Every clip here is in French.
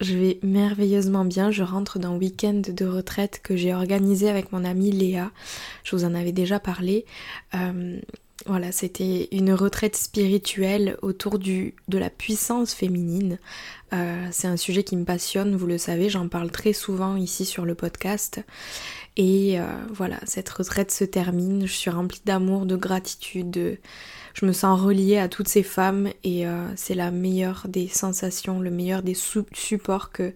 je vais merveilleusement bien. Je rentre d'un week-end de retraite que j'ai organisé avec mon amie Léa. Je vous en avais déjà parlé. Euh, voilà, c'était une retraite spirituelle autour de la puissance féminine. Euh, c'est un sujet qui me passionne, vous le savez, j'en parle très souvent ici sur le podcast. Et euh, voilà, cette retraite se termine. Je suis remplie d'amour, de gratitude, de je me sens reliée à toutes ces femmes et euh, c'est la meilleure des sensations, le meilleur des supports que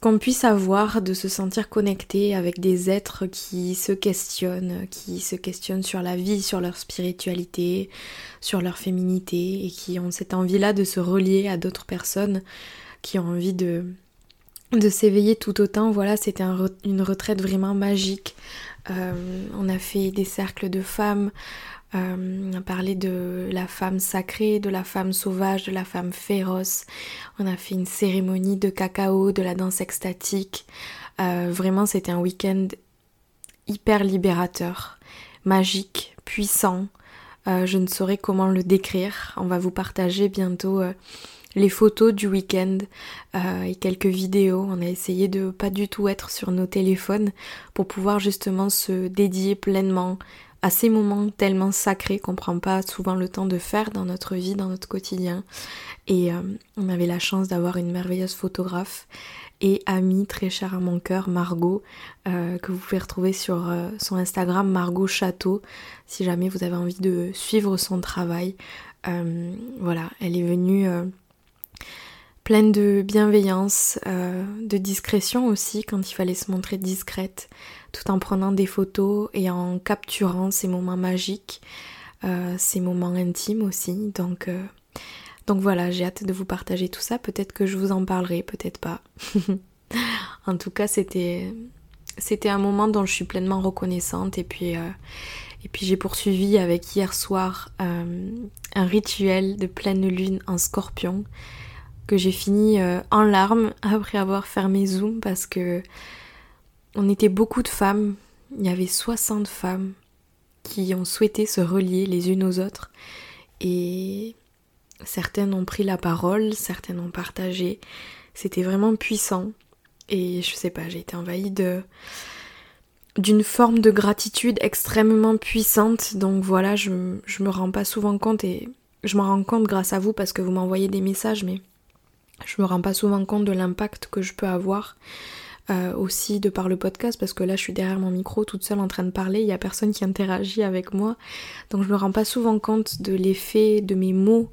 qu'on puisse avoir de se sentir connecté avec des êtres qui se questionnent, qui se questionnent sur la vie, sur leur spiritualité, sur leur féminité et qui ont cette envie-là de se relier à d'autres personnes qui ont envie de de s'éveiller tout autant. Voilà, c'était une retraite vraiment magique. Euh, on a fait des cercles de femmes, euh, on a parlé de la femme sacrée, de la femme sauvage, de la femme féroce. On a fait une cérémonie de cacao, de la danse extatique. Euh, vraiment, c'était un week-end hyper libérateur, magique, puissant. Euh, je ne saurais comment le décrire. On va vous partager bientôt les photos du week-end et quelques vidéos. On a essayé de pas du tout être sur nos téléphones pour pouvoir justement se dédier pleinement à ces moments tellement sacrés qu'on prend pas souvent le temps de faire dans notre vie, dans notre quotidien. Et euh, on avait la chance d'avoir une merveilleuse photographe et amie très chère à mon cœur, Margot, euh, que vous pouvez retrouver sur euh, son Instagram Margot Château, si jamais vous avez envie de suivre son travail. voilà, elle est venue pleine de bienveillance, de discrétion aussi quand il fallait se montrer discrète tout en prenant des photos et en capturant ces moments magiques, euh, ces moments intimes aussi. Donc, euh, donc voilà, j'ai hâte de vous partager tout ça. Peut-être que je vous en parlerai, peut-être pas. en tout cas, c'était c'était un moment dont je suis pleinement reconnaissante et puis euh, et puis j'ai poursuivi avec hier soir un rituel de pleine lune en scorpion que j'ai fini en larmes après avoir fermé Zoom parce que on était beaucoup de femmes, il y avait 60 femmes qui ont souhaité se relier les unes aux autres et certaines ont pris la parole, certaines ont partagé. C'était vraiment puissant et je sais pas, j'ai été envahie de d'une forme de gratitude extrêmement puissante. Donc voilà, je, je me rends pas souvent compte et je m'en rends compte grâce à vous parce que vous m'envoyez des messages, mais je me rends pas souvent compte de l'impact que je peux avoir euh, aussi de par le podcast parce que là je suis derrière mon micro toute seule en train de parler, il y a personne qui interagit avec moi. Donc je me rends pas souvent compte de l'effet de mes mots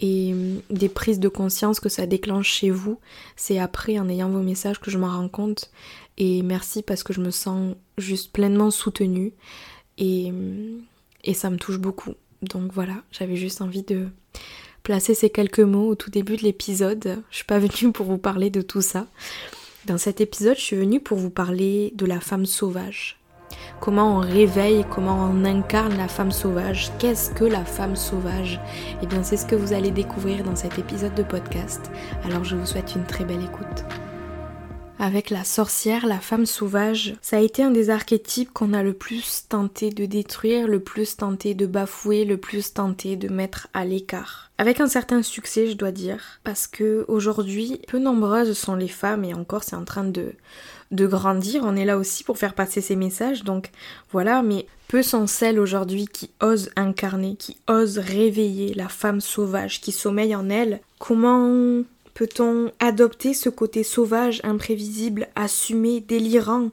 et hum, des prises de conscience que ça déclenche chez vous. C'est après en ayant vos messages que je m'en rends compte et merci parce que je me sens juste pleinement soutenue et, hum, et ça me touche beaucoup. Donc voilà, j'avais juste envie de placer ces quelques mots au tout début de l'épisode. Je suis pas venue pour vous parler de tout ça. Dans cet épisode, je suis venue pour vous parler de la femme sauvage. Comment on réveille, comment on incarne la femme sauvage, qu'est-ce que la femme sauvage? Eh bien c'est ce que vous allez découvrir dans cet épisode de podcast. Alors je vous souhaite une très belle écoute avec la sorcière, la femme sauvage. Ça a été un des archétypes qu'on a le plus tenté de détruire, le plus tenté de bafouer, le plus tenté de mettre à l'écart. Avec un certain succès, je dois dire, parce que aujourd'hui, peu nombreuses sont les femmes et encore c'est en train de de grandir. On est là aussi pour faire passer ces messages, donc voilà, mais peu sont celles aujourd'hui qui osent incarner, qui osent réveiller la femme sauvage qui sommeille en elle. Comment Peut-on adopter ce côté sauvage, imprévisible, assumé, délirant,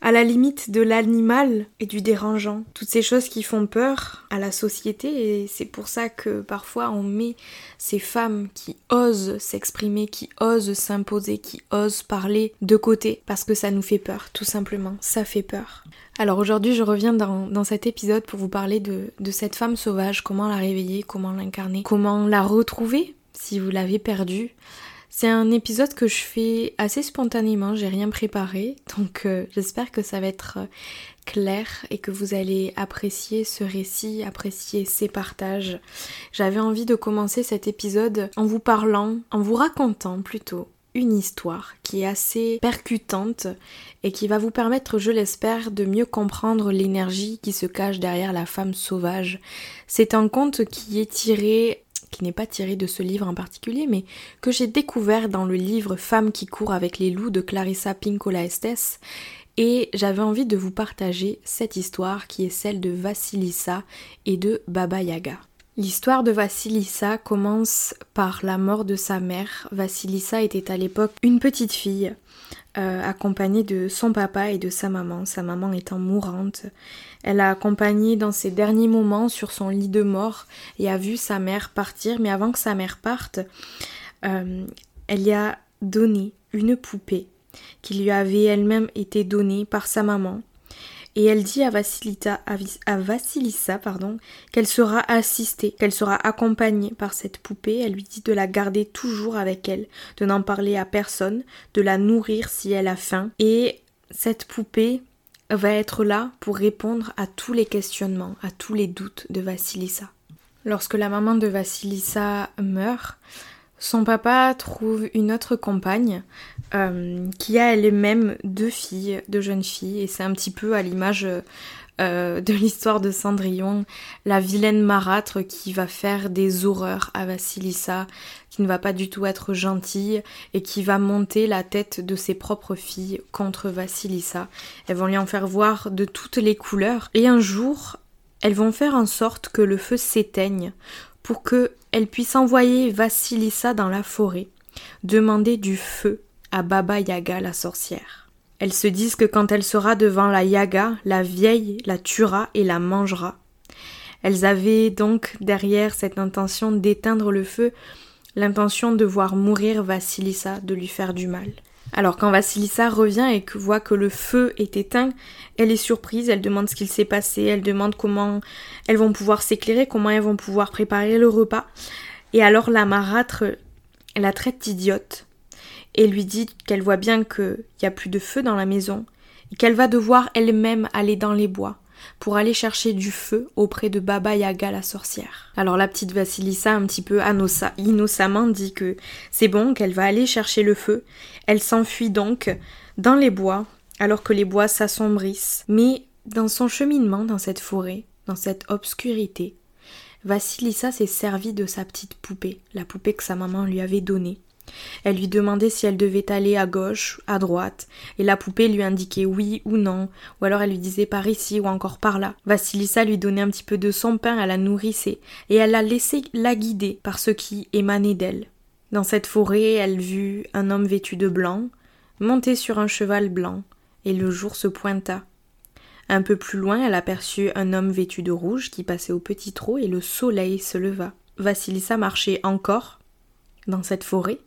à la limite de l'animal et du dérangeant? Toutes ces choses qui font peur à la société et c'est pour ça que parfois on met ces femmes qui osent s'exprimer, qui osent s'imposer, qui osent parler de côté parce que ça nous fait peur, tout simplement. Ça fait peur. Alors aujourd'hui, je reviens dans, cet épisode pour vous parler de, de cette femme sauvage, comment la réveiller, comment l'incarner, comment la retrouver si vous l'avez perdue. C'est un épisode que je fais assez spontanément, j'ai rien préparé, donc euh, j'espère que ça va être euh, clair et que vous allez apprécier ce récit, apprécier ces partages. J'avais envie de commencer cet épisode en vous parlant, en vous racontant plutôt une histoire qui est assez percutante et qui va vous permettre, je l'espère, de mieux comprendre l'énergie qui se cache derrière la femme sauvage. C'est un conte qui est tiré qui n'est pas tiré de ce livre en particulier, mais que j'ai découvert dans le livre Femmes qui courent avec les loups de Clarissa Pinkola Estes. Et j'avais envie de vous partager cette histoire qui est celle de Vasilissa et de Baba Yaga. L'histoire de Vasilissa commence par la mort de sa mère. Vasilissa était à l'époque une petite fille, euh, accompagnée de son papa et de sa maman, sa maman étant mourante. Elle a accompagné dans ses derniers moments sur son lit de mort et a vu sa mère partir, mais avant que sa mère parte, euh, elle y a donné une poupée qui lui avait elle-même été donnée par sa maman et elle dit à, Vasilita, à Vasilissa pardon, qu'elle sera assistée, qu'elle sera accompagnée par cette poupée. Elle lui dit de la garder toujours avec elle, de n'en parler à personne, de la nourrir si elle a faim. Et cette poupée va être là pour répondre à tous les questionnements, à tous les doutes de Vasilissa. Lorsque la maman de Vasilissa meurt, son papa trouve une autre compagne euh, qui a elle-même deux filles, deux jeunes filles, et c'est un petit peu à l'image euh, de l'histoire de Cendrillon, la vilaine marâtre qui va faire des horreurs à Vasilissa, qui ne va pas du tout être gentille et qui va monter la tête de ses propres filles contre Vasilissa. Elles vont lui en faire voir de toutes les couleurs et un jour, elles vont faire en sorte que le feu s'éteigne pour que elle puisse envoyer Vasilissa dans la forêt, demander du feu à Baba Yaga la sorcière. Elles se disent que quand elle sera devant la Yaga, la vieille la tuera et la mangera. Elles avaient donc derrière cette intention d'éteindre le feu, l'intention de voir mourir Vasilissa, de lui faire du mal. Alors quand Vasilissa revient et voit que le feu est éteint, elle est surprise, elle demande ce qu'il s'est passé, elle demande comment elles vont pouvoir s'éclairer, comment elles vont pouvoir préparer le repas. Et alors la marâtre la traite d'idiote et lui dit qu'elle voit bien qu'il n'y a plus de feu dans la maison et qu'elle va devoir elle-même aller dans les bois pour aller chercher du feu auprès de Baba Yaga la sorcière. Alors la petite Vasilissa, un petit peu innocemment, dit que c'est bon, qu'elle va aller chercher le feu. Elle s'enfuit donc dans les bois, alors que les bois s'assombrissent. Mais dans son cheminement dans cette forêt, dans cette obscurité, Vasilissa s'est servie de sa petite poupée, la poupée que sa maman lui avait donnée. Elle lui demandait si elle devait aller à gauche, à droite, et la poupée lui indiquait oui ou non, ou alors elle lui disait par ici ou encore par là. Vasilissa lui donnait un petit peu de son pain, elle la nourrissait, et elle la laissait la guider par ce qui émanait d'elle. Dans cette forêt, elle vit un homme vêtu de blanc, monté sur un cheval blanc, et le jour se pointa. Un peu plus loin, elle aperçut un homme vêtu de rouge qui passait au petit trot et le soleil se leva. Vasilissa marchait encore dans cette forêt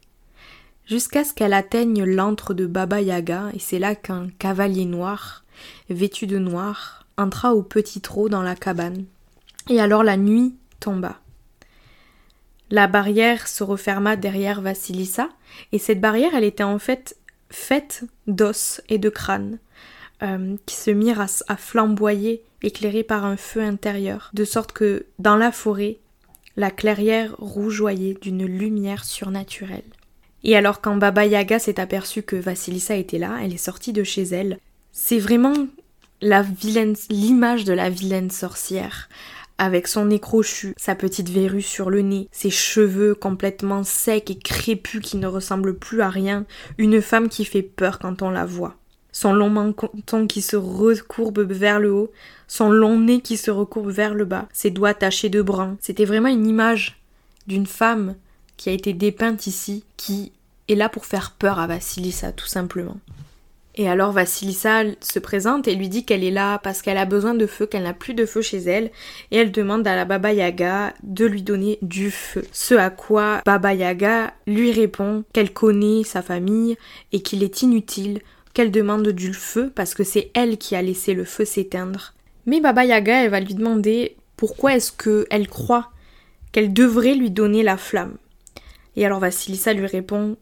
jusqu'à ce qu'elle atteigne l'antre de Baba Yaga, et c'est là qu'un cavalier noir, vêtu de noir, entra au petit trot dans la cabane. Et alors la nuit tomba. La barrière se referma derrière Vasilissa, et cette barrière, elle était en fait faite d'os et de crâne, euh, qui se mirent à, à flamboyer, éclairés par un feu intérieur, de sorte que, dans la forêt, la clairière rougeoyait d'une lumière surnaturelle. Et alors quand Baba Yaga s'est aperçue que Vasilissa était là, elle est sortie de chez elle. C'est vraiment l'image de la vilaine sorcière, avec son nez crochu, sa petite verrue sur le nez, ses cheveux complètement secs et crépus qui ne ressemblent plus à rien, une femme qui fait peur quand on la voit. Son long menton qui se recourbe vers le haut, son long nez qui se recourbe vers le bas, ses doigts tachés de brun. C'était vraiment une image d'une femme qui a été dépeinte ici, qui est là pour faire peur à Vasilissa, tout simplement. Et alors Vassilissa se présente et lui dit qu'elle est là parce qu'elle a besoin de feu, qu'elle n'a plus de feu chez elle, et elle demande à la Baba Yaga de lui donner du feu. Ce à quoi Baba Yaga lui répond qu'elle connaît sa famille et qu'il est inutile qu'elle demande du feu parce que c'est elle qui a laissé le feu s'éteindre. Mais Baba Yaga, elle va lui demander pourquoi est-ce qu'elle croit qu'elle devrait lui donner la flamme. Et alors Vassilissa lui répond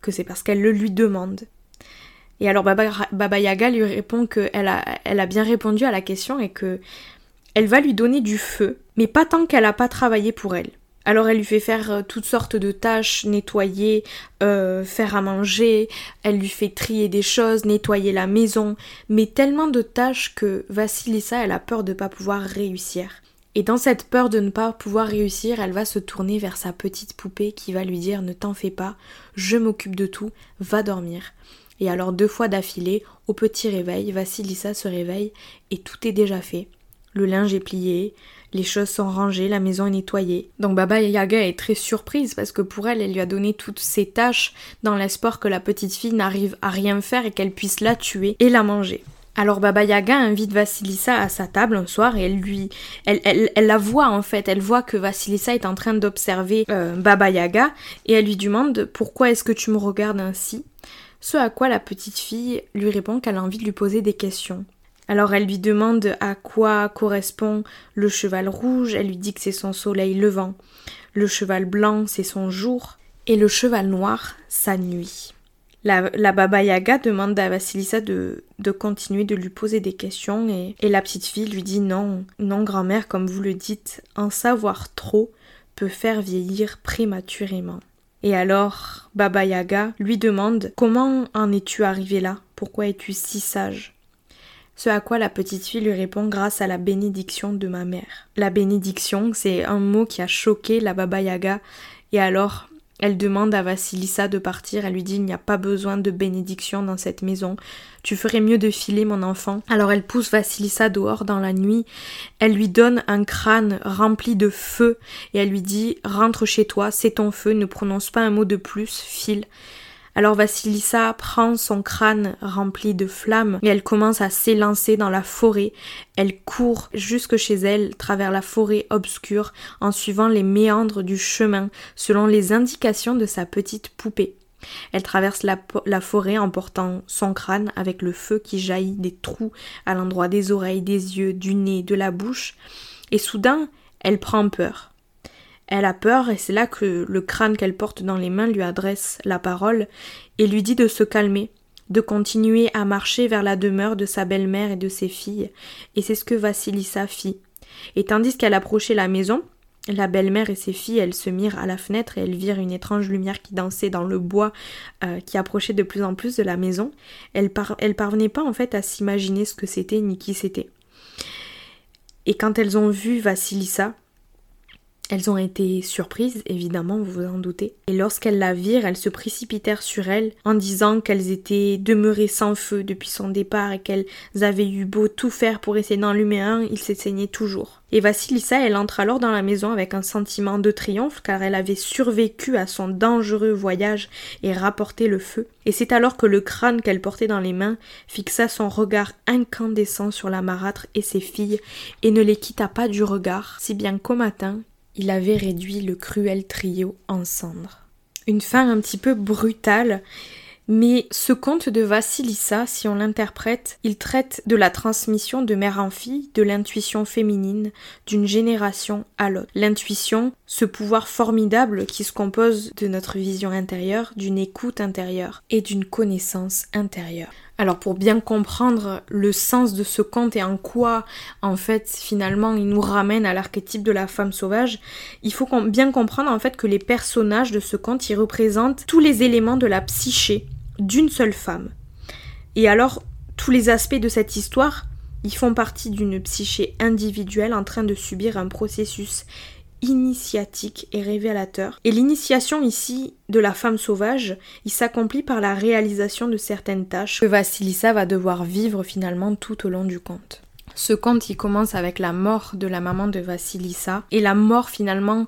que c'est parce qu'elle le lui demande. Et alors Baba, Yaga lui répond qu'elle a, elle a bien répondu à la question et que elle va lui donner du feu, mais pas tant qu'elle n'a pas travaillé pour elle. Alors elle lui fait faire euh, toutes sortes de tâches, nettoyer, euh, faire à manger, elle lui fait trier des choses, nettoyer la maison, mais tellement de tâches que Vassilissa elle a peur de ne pas pouvoir réussir. Et dans cette peur de ne pas pouvoir réussir, elle va se tourner vers sa petite poupée qui va lui dire Ne t'en fais pas, je m'occupe de tout, va dormir. Et alors deux fois d'affilée, au petit réveil, Vassilissa se réveille et tout est déjà fait. Le linge est plié, les choses sont rangées, la maison est nettoyée. Donc Baba Yaga est très surprise parce que pour elle, elle lui a donné toutes ses tâches dans l'espoir que la petite fille n'arrive à rien faire et qu'elle puisse la tuer et la manger. Alors Baba Yaga invite Vassilissa à sa table un soir et elle lui, elle, elle, la voit en fait, elle voit que Vassilissa est en train d'observer euh, Baba Yaga et elle lui demande pourquoi est-ce que tu me regardes ainsi? Ce à quoi la petite fille lui répond qu'elle a envie de lui poser des questions. Alors elle lui demande à quoi correspond le cheval rouge, elle lui dit que c'est son soleil levant, le cheval blanc c'est son jour et le cheval noir sa nuit. La, Baba Yaga demande à Vassilissa de, de, continuer de lui poser des questions et, et la petite fille lui dit non, non grand-mère, comme vous le dites, en savoir trop peut faire vieillir prématurément. Et alors, Baba Yaga lui demande Comment en es-tu arrivé là? Pourquoi es-tu si sage? Ce à quoi la petite fille lui répond grâce à la bénédiction de ma mère. La bénédiction, c'est un mot qui a choqué la Baba Yaga. Et alors, elle demande à Vassilissa de partir, elle lui dit il n'y a pas besoin de bénédiction dans cette maison, tu ferais mieux de filer mon enfant. Alors elle pousse Vassilissa dehors dans la nuit, elle lui donne un crâne rempli de feu. Et elle lui dit rentre chez toi, c'est ton feu, ne prononce pas un mot de plus, file. Alors Vassilissa prend son crâne rempli de flammes et elle commence à s'élancer dans la forêt. Elle court jusque chez elle, travers la forêt obscure, en suivant les méandres du chemin, selon les indications de sa petite poupée. Elle traverse la, la, forêt en portant son crâne avec le feu qui jaillit des trous à l'endroit des oreilles, des yeux, du nez, de la bouche, et soudain elle prend peur. Elle a peur et c'est là que le crâne qu'elle porte dans les mains lui adresse la parole et lui dit de se calmer, de continuer à marcher vers la demeure de sa belle-mère et de ses filles, et c'est ce que Vassilissa fit. Et tandis qu'elle approchait la maison, la belle-mère et ses filles, elles se mirent à la fenêtre et elles virent une étrange lumière qui dansait dans le bois euh, qui approchait de plus en plus de la maison. Elles, elles parvenaient pas en fait à s'imaginer ce que c'était ni qui c'était. Et quand elles ont vu Vassilissa, elles ont été surprises, évidemment, vous vous en doutez. Et lorsqu'elles la virent, elles se précipitèrent sur elle en disant qu'elles étaient demeurées sans feu depuis son départ et qu'elles avaient eu beau tout faire pour essayer d'enlumer un, il s'éteignait toujours. Et Vassilissa, elle entre alors dans la maison avec un sentiment de triomphe car elle avait survécu à son dangereux voyage et rapporté le feu. Et c'est alors que le crâne qu'elle portait dans les mains fixa son regard incandescent sur la marâtre et ses filles et ne les quitta pas du regard, si bien qu'au matin, il avait réduit le cruel trio en cendres. Une fin un petit peu brutale, mais ce conte de Vassilissa, si on l'interprète, il traite de la transmission de mère en fille, de l'intuition féminine, d'une génération à l'autre. L'intuition, ce pouvoir formidable qui se compose de notre vision intérieure, d'une écoute intérieure et d'une connaissance intérieure. Alors pour bien comprendre le sens de ce conte et en quoi en fait finalement il nous ramène à l'archétype de la femme sauvage, il faut bien comprendre en fait que les personnages de ce conte ils représentent tous les éléments de la psyché d'une seule femme. Et alors tous les aspects de cette histoire, ils font partie d'une psyché individuelle en train de subir un processus initiatique et révélateur. Et l'initiation ici de la femme sauvage, il s'accomplit par la réalisation de certaines tâches que Vassilissa va devoir vivre finalement tout au long du conte. Ce conte, il commence avec la mort de la maman de Vassilissa et la mort finalement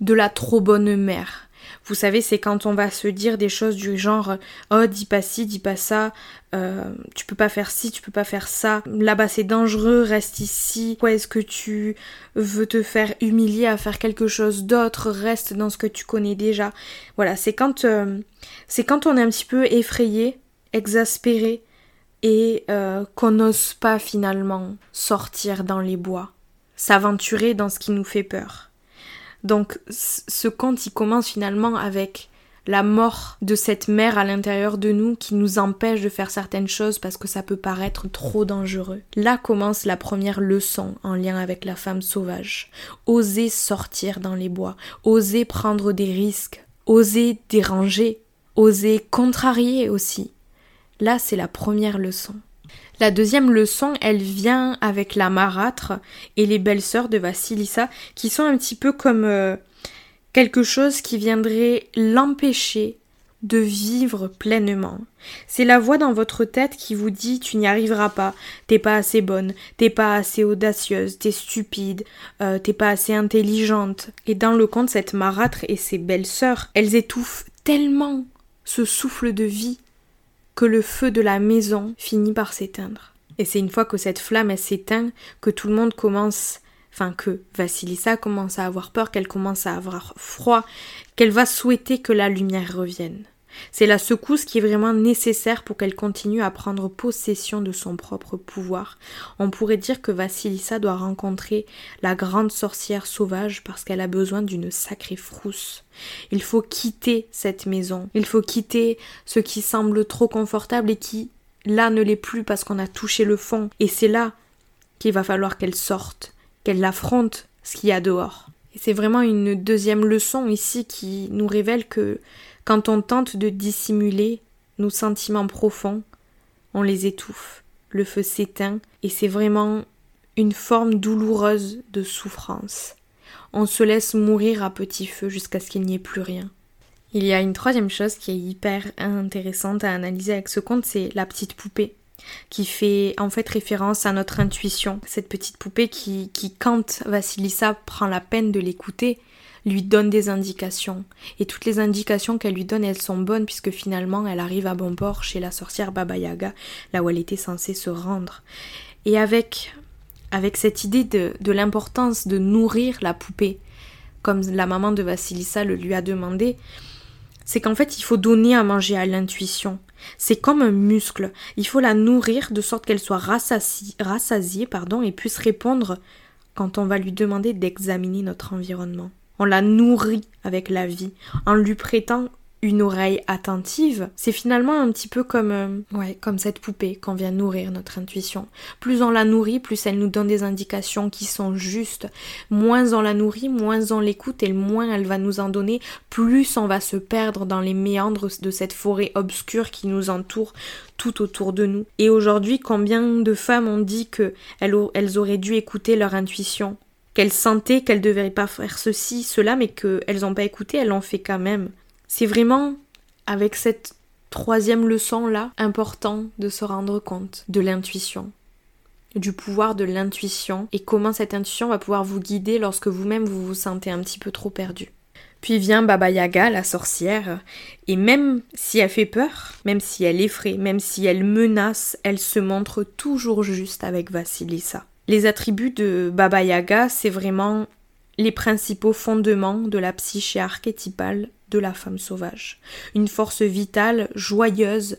de la trop bonne mère. Vous savez, c'est quand on va se dire des choses du genre Oh, dis pas ci, dis pas ça, euh, tu peux pas faire ci, tu peux pas faire ça, là-bas c'est dangereux, reste ici, pourquoi est-ce que tu veux te faire humilier à faire quelque chose d'autre, reste dans ce que tu connais déjà. Voilà, c'est quand, euh, c'est quand on est un petit peu effrayé, exaspéré, et euh, qu'on n'ose pas finalement sortir dans les bois, s'aventurer dans ce qui nous fait peur. Donc ce conte, il commence finalement avec la mort de cette mère à l'intérieur de nous qui nous empêche de faire certaines choses parce que ça peut paraître trop dangereux. Là commence la première leçon en lien avec la femme sauvage. Oser sortir dans les bois, oser prendre des risques, oser déranger, oser contrarier aussi. Là, c'est la première leçon. La deuxième leçon, elle vient avec la marâtre et les belles-sœurs de Vassilissa, qui sont un petit peu comme euh, quelque chose qui viendrait l'empêcher de vivre pleinement. C'est la voix dans votre tête qui vous dit tu n'y arriveras pas, t'es pas assez bonne, t'es pas assez audacieuse, t'es stupide, euh, t'es pas assez intelligente. Et dans le conte, cette marâtre et ses belles-sœurs, elles étouffent tellement ce souffle de vie que le feu de la maison finit par s'éteindre. Et c'est une fois que cette flamme s'éteint que tout le monde commence, enfin que Vassilissa commence à avoir peur, qu'elle commence à avoir froid, qu'elle va souhaiter que la lumière revienne. C'est la secousse qui est vraiment nécessaire pour qu'elle continue à prendre possession de son propre pouvoir. On pourrait dire que Vassilissa doit rencontrer la grande sorcière sauvage parce qu'elle a besoin d'une sacrée frousse. Il faut quitter cette maison, il faut quitter ce qui semble trop confortable et qui, là, ne l'est plus parce qu'on a touché le fond. Et c'est là qu'il va falloir qu'elle sorte, qu'elle affronte ce qu'il y a dehors. Et c'est vraiment une deuxième leçon ici qui nous révèle que quand on tente de dissimuler nos sentiments profonds, on les étouffe, le feu s'éteint, et c'est vraiment une forme douloureuse de souffrance. On se laisse mourir à petit feu jusqu'à ce qu'il n'y ait plus rien. Il y a une troisième chose qui est hyper intéressante à analyser avec ce conte, c'est la petite poupée qui fait en fait référence à notre intuition. Cette petite poupée qui, qui quand Vassilissa prend la peine de l'écouter, lui donne des indications. Et toutes les indications qu'elle lui donne, elles sont bonnes puisque finalement elle arrive à bon port chez la sorcière Baba Yaga, là où elle était censée se rendre. Et avec, avec cette idée de, de l'importance de nourrir la poupée, comme la maman de Vassilissa le lui a demandé, c'est qu'en fait il faut donner à manger à l'intuition. C'est comme un muscle. Il faut la nourrir de sorte qu'elle soit rassasiée, rassasiée pardon, et puisse répondre quand on va lui demander d'examiner notre environnement on la nourrit avec la vie, en lui prêtant une oreille attentive, c'est finalement un petit peu comme euh, ouais, comme cette poupée qu'on vient nourrir notre intuition. Plus on la nourrit, plus elle nous donne des indications qui sont justes. Moins on la nourrit, moins on l'écoute et moins elle va nous en donner, plus on va se perdre dans les méandres de cette forêt obscure qui nous entoure tout autour de nous. Et aujourd'hui, combien de femmes ont dit que elles auraient dû écouter leur intuition? Qu'elles sentaient qu'elles ne devraient pas faire ceci, cela, mais qu'elles n'ont pas écouté, elles l'ont fait quand même. C'est vraiment avec cette troisième leçon-là important de se rendre compte de l'intuition, du pouvoir de l'intuition et comment cette intuition va pouvoir vous guider lorsque vous-même vous vous sentez un petit peu trop perdu. Puis vient Baba Yaga, la sorcière, et même si elle fait peur, même si elle effraie, même si elle menace, elle se montre toujours juste avec Vassilissa. Les attributs de Baba Yaga, c'est vraiment les principaux fondements de la psyché archétypale de la femme sauvage. Une force vitale, joyeuse,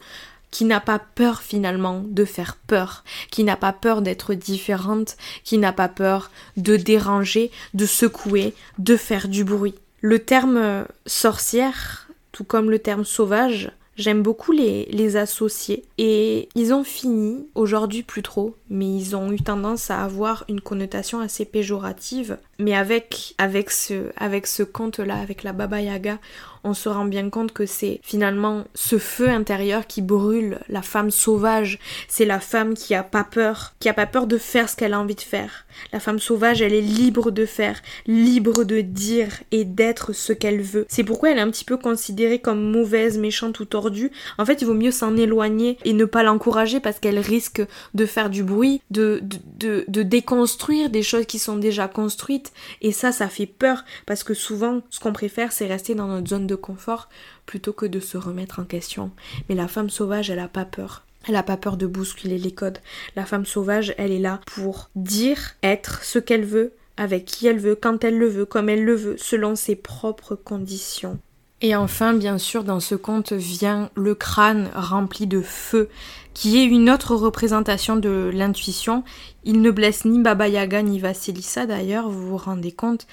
qui n'a pas peur finalement de faire peur, qui n'a pas peur d'être différente, qui n'a pas peur de déranger, de secouer, de faire du bruit. Le terme sorcière, tout comme le terme sauvage, J'aime beaucoup les, les associer et ils ont fini, aujourd'hui plus trop, mais ils ont eu tendance à avoir une connotation assez péjorative. Mais avec, avec ce, avec ce conte-là, avec la Baba Yaga, on se rend bien compte que c'est finalement ce feu intérieur qui brûle la femme sauvage. C'est la femme qui a pas peur, qui a pas peur de faire ce qu'elle a envie de faire. La femme sauvage, elle est libre de faire, libre de dire et d'être ce qu'elle veut. C'est pourquoi elle est un petit peu considérée comme mauvaise, méchante ou tordue. En fait, il vaut mieux s'en éloigner et ne pas l'encourager parce qu'elle risque de faire du bruit, de, de, de, de déconstruire des choses qui sont déjà construites Et ça, ça fait peur parce que souvent, ce qu'on préfère, c'est rester dans notre zone de confort plutôt que de se remettre en question. Mais la femme sauvage, elle a pas peur. Elle a pas peur de bousculer les codes. La femme sauvage, elle est là pour dire, être ce qu'elle veut, avec qui elle veut, quand elle le veut, comme elle le veut, selon ses propres conditions. Et enfin, bien sûr, dans ce conte vient le crâne rempli de feu, qui est une autre représentation de l'intuition. Il ne blesse ni Baba Yaga ni Vasilissa d'ailleurs, vous vous rendez compte,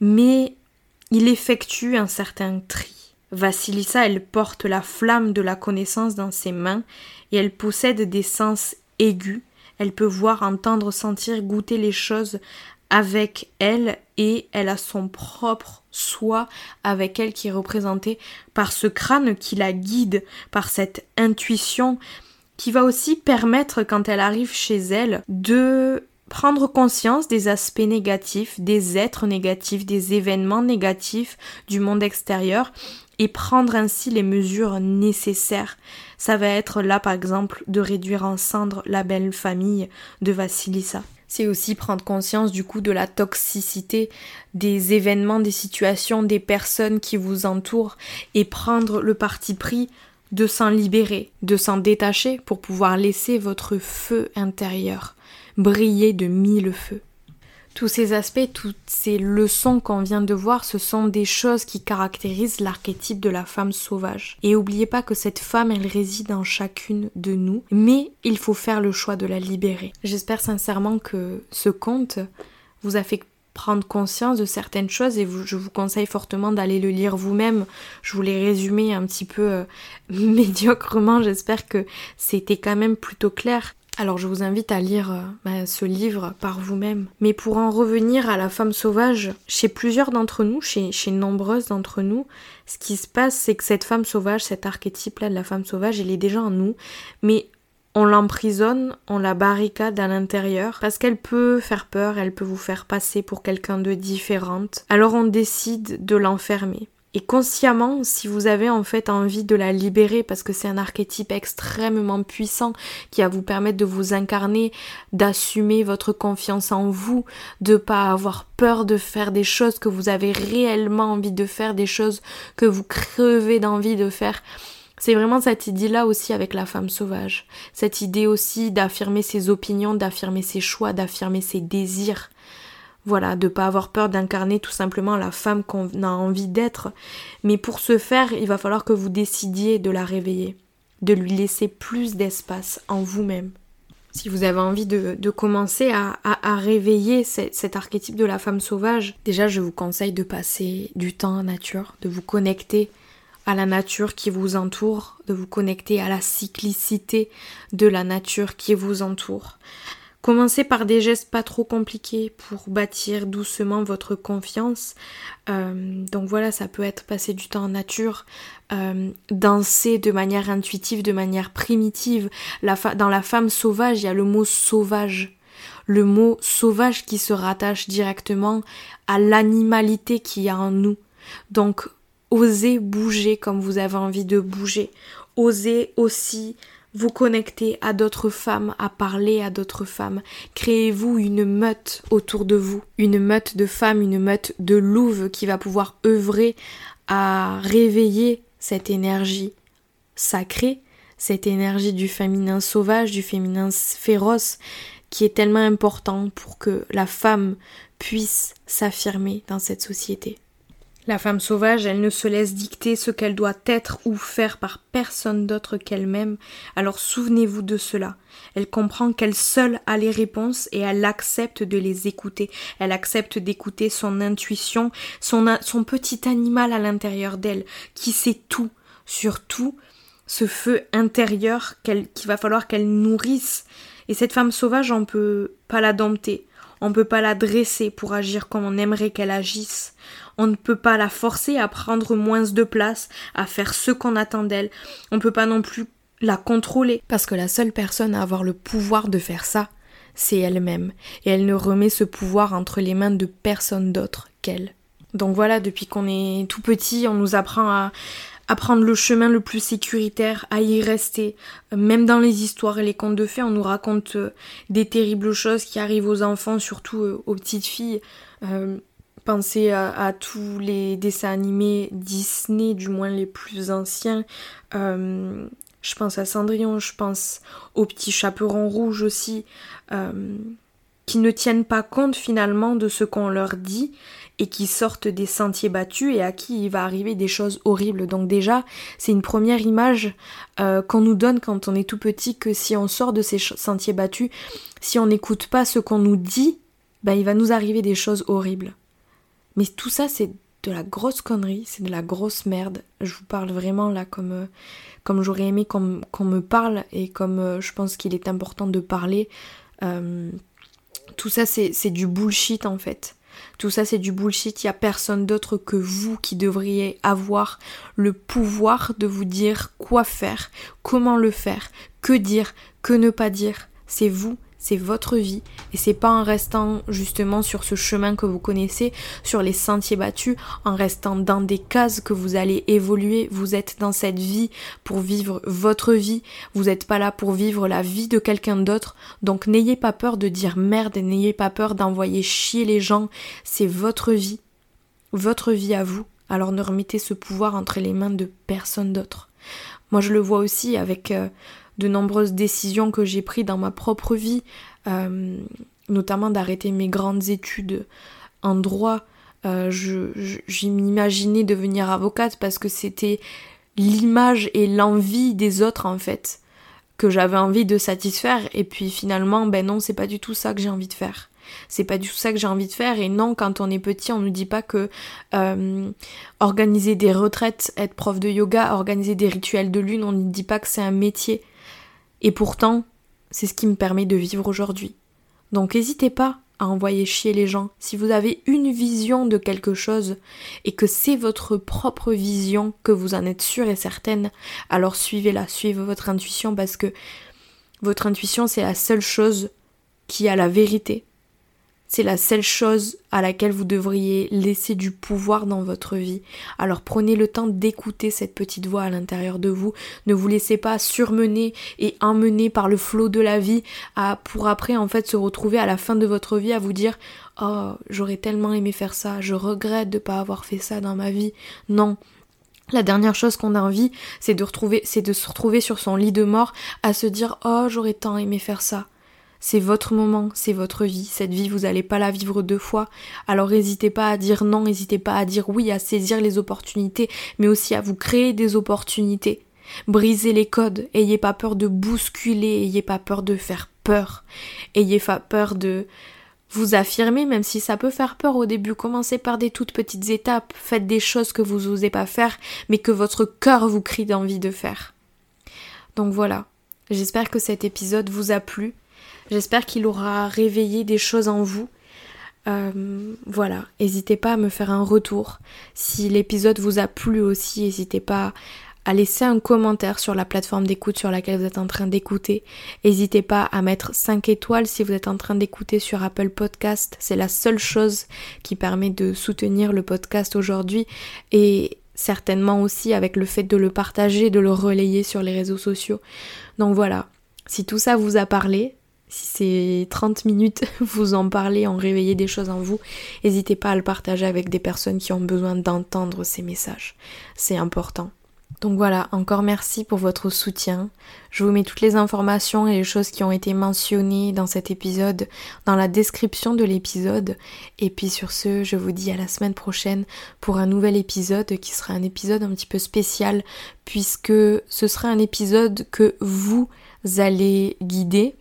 mais il effectue un certain tri. Vasilissa, elle porte la flamme de la connaissance dans ses mains et elle possède des sens aigus. Elle peut voir, entendre, sentir, goûter les choses avec elle et elle a son propre soi avec elle qui est représenté par ce crâne qui la guide, par cette intuition qui va aussi permettre quand elle arrive chez elle de prendre conscience des aspects négatifs, des êtres négatifs, des événements négatifs du monde extérieur et prendre ainsi les mesures nécessaires. Ça va être là par exemple de réduire en cendres la belle famille de Vasilissa. C'est aussi prendre conscience du coup de la toxicité des événements, des situations, des personnes qui vous entourent et prendre le parti pris de s'en libérer, de s'en détacher pour pouvoir laisser votre feu intérieur briller de mille feux. Tous ces aspects, toutes ces leçons qu'on vient de voir, ce sont des choses qui caractérisent l'archétype de la femme sauvage. Et oubliez pas que cette femme, elle réside en chacune de nous, mais il faut faire le choix de la libérer. J'espère sincèrement que ce conte vous a fait prendre conscience de certaines choses et je vous conseille fortement d'aller le lire vous-même. Je vous l'ai résumé un petit peu euh, médiocrement, j'espère que c'était quand même plutôt clair. Alors je vous invite à lire euh, bah, ce livre par vous-même. Mais pour en revenir à la femme sauvage, chez plusieurs d'entre nous, chez, nombreuses d'entre nous, ce qui se passe, c'est que cette femme sauvage, cet archétype-là de la femme sauvage, il est déjà en nous, mais on l'emprisonne, on la barricade à l'intérieur, parce qu'elle peut faire peur, elle peut vous faire passer pour quelqu'un de différente. Alors on décide de l'enfermer. Et consciemment, si vous avez en fait envie de la libérer parce que c'est un archétype extrêmement puissant qui va vous permettre de vous incarner, d'assumer votre confiance en vous, de pas avoir peur de faire des choses que vous avez réellement envie de faire, des choses que vous crevez d'envie de faire. C'est vraiment cette idée-là aussi avec la femme sauvage. Cette idée aussi d'affirmer ses opinions, d'affirmer ses choix, d'affirmer ses désirs. Voilà, de pas avoir peur d'incarner tout simplement la femme qu'on a envie d'être. Mais pour ce faire, il va falloir que vous décidiez de la réveiller, de lui laisser plus d'espace en vous-même. Si vous avez envie de, commencer à, réveiller cet archétype de la femme sauvage, déjà je vous conseille de passer du temps en nature, de vous connecter à la nature qui vous entoure, de vous connecter à la cyclicité de la nature qui vous entoure. Commencez par des gestes pas trop compliqués pour bâtir doucement votre confiance. Euh, donc voilà, ça peut être passer du temps en nature, euh, danser de manière intuitive, de manière primitive. dans la femme sauvage, il y a le mot sauvage. Le mot sauvage qui se rattache directement à l'animalité qu'il y a en nous. Donc osez bouger comme vous avez envie de bouger. Osez aussi vous connecter à d'autres femmes, à parler à d'autres femmes. Créez-vous une meute autour de vous, une meute de femmes, une meute de louves qui va pouvoir œuvrer à réveiller cette énergie sacrée, cette énergie du féminin sauvage, du féminin féroce, qui est tellement important pour que la femme puisse s'affirmer dans cette société. La femme sauvage, elle ne se laisse dicter ce qu'elle doit être ou faire par personne d'autre qu'elle-même, alors souvenez-vous de cela. Elle comprend qu'elle seule a les réponses et elle accepte de les écouter. Elle accepte d'écouter son intuition, son, petit animal à l'intérieur d'elle, qui sait tout, surtout ce feu intérieur qu'il va falloir qu'elle nourrisse. Et cette femme sauvage, on peut pas la dompter. On ne peut pas la dresser pour agir comme on aimerait qu'elle agisse. On ne peut pas la forcer à prendre moins de place, à faire ce qu'on attend d'elle. On ne peut pas non plus la contrôler. Parce que la seule personne à avoir le pouvoir de faire ça, c'est elle-même. Et elle ne remet ce pouvoir entre les mains de personne d'autre qu'elle. Donc voilà, depuis qu'on est tout petit, on nous apprend à, à prendre le chemin le plus sécuritaire, à y rester. Même dans les histoires et les contes de fées, on nous raconte euh, des terribles choses qui arrivent aux enfants, surtout euh, aux petites filles. Euh, pensez à, tous les dessins animés Disney, du moins les plus anciens. je pense à Cendrillon, je pense aux petits chaperons rouges aussi, qui ne tiennent pas compte finalement de ce qu'on leur dit et qui sortent des sentiers battus et à qui il va arriver des choses horribles. Donc déjà, c'est une première image euh, qu'on nous donne quand on est tout petit que si on sort de ces sentiers battus, si on n'écoute pas ce qu'on nous dit, ben il va nous arriver des choses horribles. Mais tout ça, c'est de la grosse connerie, c'est de la grosse merde. Je vous parle vraiment là comme, euh, comme j'aurais aimé qu'on me parle et comme euh, je pense qu'il est important de parler. Tout ça, c'est du bullshit en fait. Tout ça c'est du bullshit, il n'y a personne d'autre que vous qui devriez avoir le pouvoir de vous dire quoi faire, comment le faire, que dire, que ne pas dire. C'est vous c'est votre vie et c'est pas en restant justement sur ce chemin que vous connaissez, sur les sentiers battus, en restant dans des cases que vous allez évoluer. Vous êtes dans cette vie pour vivre votre vie, vous n'êtes pas là pour vivre la vie de quelqu'un d'autre. Donc n'ayez pas peur de dire merde, n'ayez pas peur d'envoyer chier les gens, c'est votre vie, votre vie à vous. Alors ne remettez ce pouvoir entre les mains de personne d'autre. Moi je le vois aussi avec euh, de nombreuses décisions que j'ai prises dans ma propre vie, euh, notamment d'arrêter mes grandes études en droit. Euh, je, m'imaginais devenir avocate parce que c'était l'image et l'envie des autres en fait que j'avais envie de satisfaire. Et puis finalement ben non c'est pas du tout ça que j'ai envie de faire. C'est pas du tout ça que j'ai envie de faire. Et non quand on est petit on nous dit pas que euh, organiser des retraites être prof de yoga organiser des rituels de lune on ne dit pas que c'est un métier et pourtant, c'est ce qui me permet de vivre aujourd'hui. Donc n'hésitez pas à envoyer chier les gens. Si vous avez une vision de quelque chose et que c'est votre propre vision, que vous en êtes sûre et certaine, alors suivez-la, suivez votre intuition parce que votre intuition c'est la seule chose qui a la vérité. C'est la seule chose à laquelle vous devriez laisser du pouvoir dans votre vie. Alors prenez le temps d'écouter cette petite voix à l'intérieur de vous. Ne vous laissez pas surmener et emmener par le flot de la vie à, pour après en fait se retrouver à la fin de votre vie à vous dire Oh, j'aurais tellement aimé faire ça, je regrette de ne pas avoir fait ça dans ma vie. Non, la dernière chose qu'on a envie, c'est de retrouver, c'est de se retrouver sur son lit de mort à se dire oh j'aurais tant aimé faire ça. C'est votre moment, c'est votre vie. Cette vie, vous n'allez pas la vivre deux fois. Alors n'hésitez pas à dire non, n'hésitez pas à dire oui, à saisir les opportunités, mais aussi à vous créer des opportunités. Brisez les codes, ayez pas peur de bousculer, ayez pas peur de faire peur, ayez pas peur de vous affirmer, même si ça peut faire peur au début. Commencez par des toutes petites étapes, faites des choses que vous n'osez pas faire, mais que votre cœur vous crie d'envie de faire. Donc voilà, j'espère que cet épisode vous a plu. J'espère qu'il aura réveillé des choses en vous. Euh, voilà, n'hésitez pas à me faire un retour. Si l'épisode vous a plu aussi, n'hésitez pas à laisser un commentaire sur la plateforme d'écoute sur laquelle vous êtes en train d'écouter. N'hésitez pas à mettre 5 étoiles si vous êtes en train d'écouter sur Apple Podcast. C'est la seule chose qui permet de soutenir le podcast aujourd'hui et certainement aussi avec le fait de le partager, de le relayer sur les réseaux sociaux. Donc voilà, si tout ça vous a parlé, si ces 30 minutes vous en parlez, en réveillez des choses en vous, n'hésitez pas à le partager avec des personnes qui ont besoin d'entendre ces messages. C'est important. Donc voilà, encore merci pour votre soutien. Je vous mets toutes les informations et les choses qui ont été mentionnées dans cet épisode dans la description de l'épisode. Et puis sur ce, je vous dis à la semaine prochaine pour un nouvel épisode qui sera un épisode un petit peu spécial puisque ce sera un épisode que vous allez guider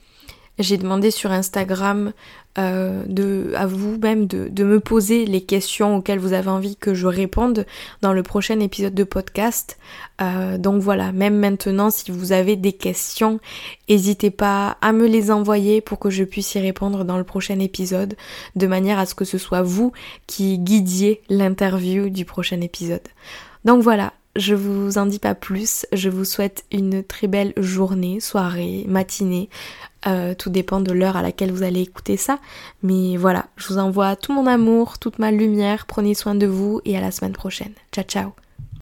j'ai demandé sur Instagram euh, à vous-même de, de, me poser les questions auxquelles vous avez envie que je réponde dans le prochain épisode de podcast. Euh, donc voilà, même maintenant, si vous avez des questions, n'hésitez pas à me les envoyer pour que je puisse y répondre dans le prochain épisode, de manière à ce que ce soit vous qui guidiez l'interview du prochain épisode. Donc voilà, je vous en dis pas plus, je vous souhaite une très belle journée, soirée, matinée, euh, tout dépend de l'heure à laquelle vous allez écouter ça. Mais voilà, je vous envoie tout mon amour, toute ma lumière, prenez soin de vous et à la semaine prochaine. Ciao ciao